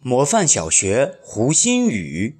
模范小学胡新宇。